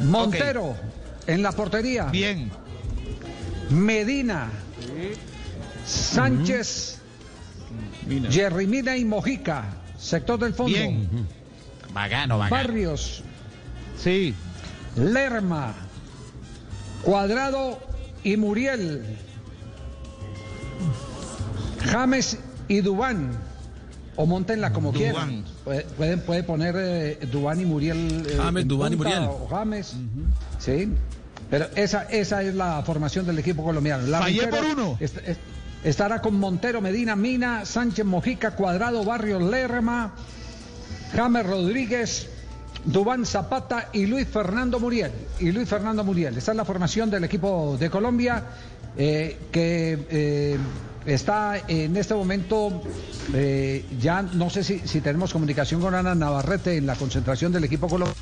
Montero en la portería. Bien. Medina. Sánchez. Jerry Mina y Mojica. Sector del fondo. Bien. Barrios. Sí. Lerma. Cuadrado y Muriel. James y Dubán. O montenla como Duván. quieran. Puede, pueden- puede poner eh, Dubán y Muriel. eh, James, en Duván y Muriel. O James. Sí. Pero esa, esa es la formación del equipo colombiano. La Fallé Montero por uno. est- est- estará con Montero, Medina, Mina, Sánchez, Mojica, Cuadrado, Barrios, Lerma, James Rodríguez, Dubán Zapata y Luis Fernando Muriel. Y Luis Fernando Muriel. Esta es la formación del equipo de Colombia eh, que eh, está en este momento, eh, ya no sé si, si tenemos comunicación con Ana Navarrete en la concentración del equipo colombiano.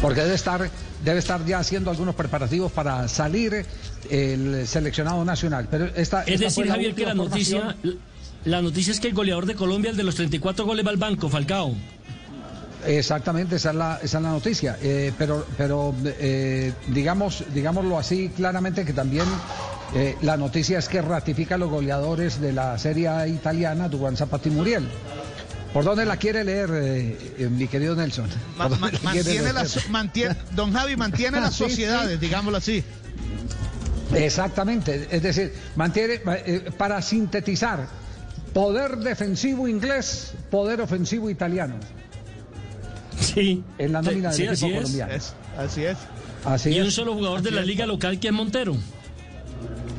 Porque debe estar, debe estar ya haciendo algunos preparativos para salir el seleccionado nacional. Pero esta, Es esta decir, Javier, que la noticia, la noticia es que el goleador de Colombia, el de los 34 goles, va al banco, Falcao. Exactamente, esa es la, esa es la noticia. Eh, pero pero eh, digamos, digámoslo así claramente que también eh, la noticia es que ratifica a los goleadores de la Serie A italiana, Duván Zapata y Muriel. ¿Por dónde la quiere leer, eh, eh, mi querido Nelson? Ma- ¿Por ma- dónde la mantiene mantiene, don Javi mantiene las Sí, sí. sociedades, digámoslo así. Exactamente, es decir, mantiene, eh, para sintetizar, poder defensivo inglés, poder ofensivo italiano, Sí. en la nómina Sí, del así equipo es. colombiano. Es- así es. Así Y un es. solo jugador de la liga local que es Montero.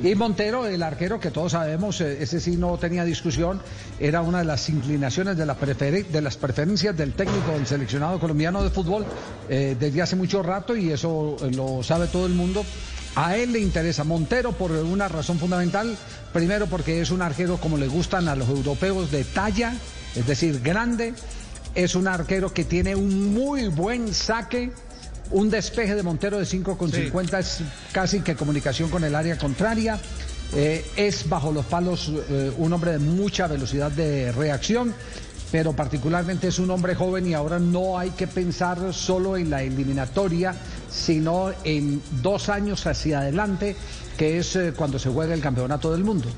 Y Montero, el arquero que todos sabemos, eh, ese sí no tenía discusión, era una de las inclinaciones de, la de las preferencias del técnico del seleccionado colombiano de fútbol eh, desde hace mucho rato y eso eh, lo sabe todo el mundo. A él le interesa Montero por una razón fundamental, primero porque es un arquero como le gustan a los europeos de talla, es decir, grande, es un arquero que tiene un muy buen saque, un despeje de Montero de 5,50 es casi que comunicación con el área contraria. Eh, es bajo los palos eh, un hombre de mucha velocidad de reacción, pero particularmente es un hombre joven y ahora no hay que pensar solo en la eliminatoria, sino en dos años hacia adelante, que es eh, cuando se juega el campeonato del mundo.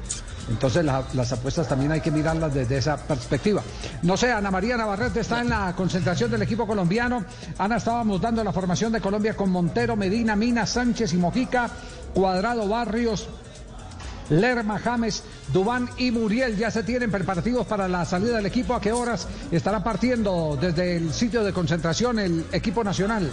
Entonces la- las apuestas también hay que mirarlas desde esa perspectiva. No sé, Ana María Navarrete está en la concentración del equipo colombiano. Ana, estábamos dando la formación de Colombia con Montero, Medina, Mina, Sánchez y Mojica, Cuadrado, Barrios, Lerma, James, Dubán y Muriel ya se tienen preparativos para la salida del equipo. ¿A qué horas estará partiendo desde el sitio de concentración el equipo nacional?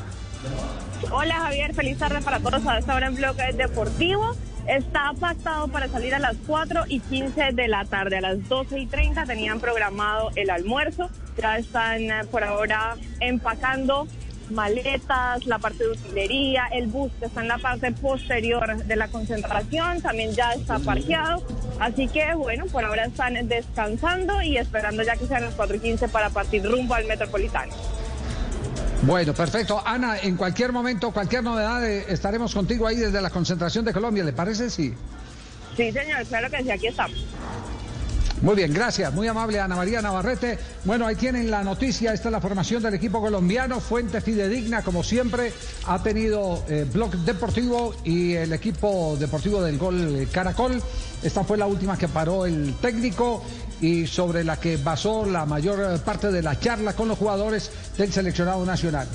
Hola Javier, feliz tarde para todos a esta hora en Bloque Deportivo. Está pactado para salir a las 4 y 15 de la tarde. A las 12 y 30 tenían programado el almuerzo. Ya están eh, por ahora empacando maletas, la parte de utilería, el bus que está en la parte posterior de la concentración también ya está parqueado. Así que bueno, por ahora están descansando y esperando ya que sean las 4 y 15 para partir rumbo al Metropolitano. Bueno, perfecto. Ana, en cualquier momento, cualquier novedad, eh, estaremos contigo ahí desde la concentración de Colombia. ¿Le parece? Sí. Sí, señor, claro que sí, aquí estamos. Muy bien, gracias. Muy amable Ana María Navarrete. Bueno, ahí tienen la noticia. Esta es la formación del equipo colombiano. Fuente fidedigna, como siempre, ha tenido eh, Blog Deportivo y el equipo deportivo del Gol Caracol. Esta fue la última que paró el técnico y sobre la que basó la mayor parte de la charla con los jugadores del seleccionado nacional.